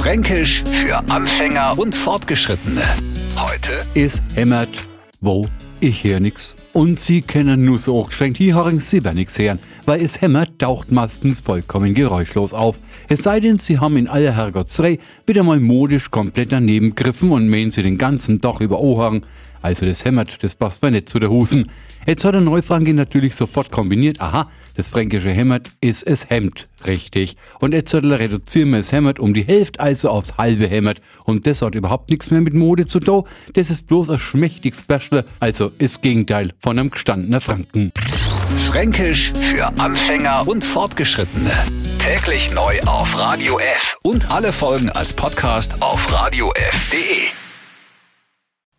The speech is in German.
Fränkisch für Anfänger und Fortgeschrittene. Heute Es hämmert, wo ich höre nix. Und Sie können nur so geschenkt, hier hören Sie aber nix hören, weil es hämmert taucht meistens vollkommen geräuschlos auf. Es sei denn, Sie haben in aller Herrgottsrei wieder mal modisch komplett daneben gegriffen und mähen Sie den ganzen Tag über Ohren. Also das hämmert, das passt mir nicht zu der Husen. Jetzt hat der Neufranke natürlich sofort kombiniert, aha, das fränkische Hämmert ist es Hemd, richtig. Und jetzt reduzieren wir das Hämmert um die Hälfte, also aufs halbe Hämmert. Und das hat überhaupt nichts mehr mit Mode zu tun. Das ist bloß ein schmächtiges Special, also ist Gegenteil von einem gestandenen Franken. Fränkisch für Anfänger und Fortgeschrittene. Täglich neu auf Radio F und alle Folgen als Podcast auf radiof.de.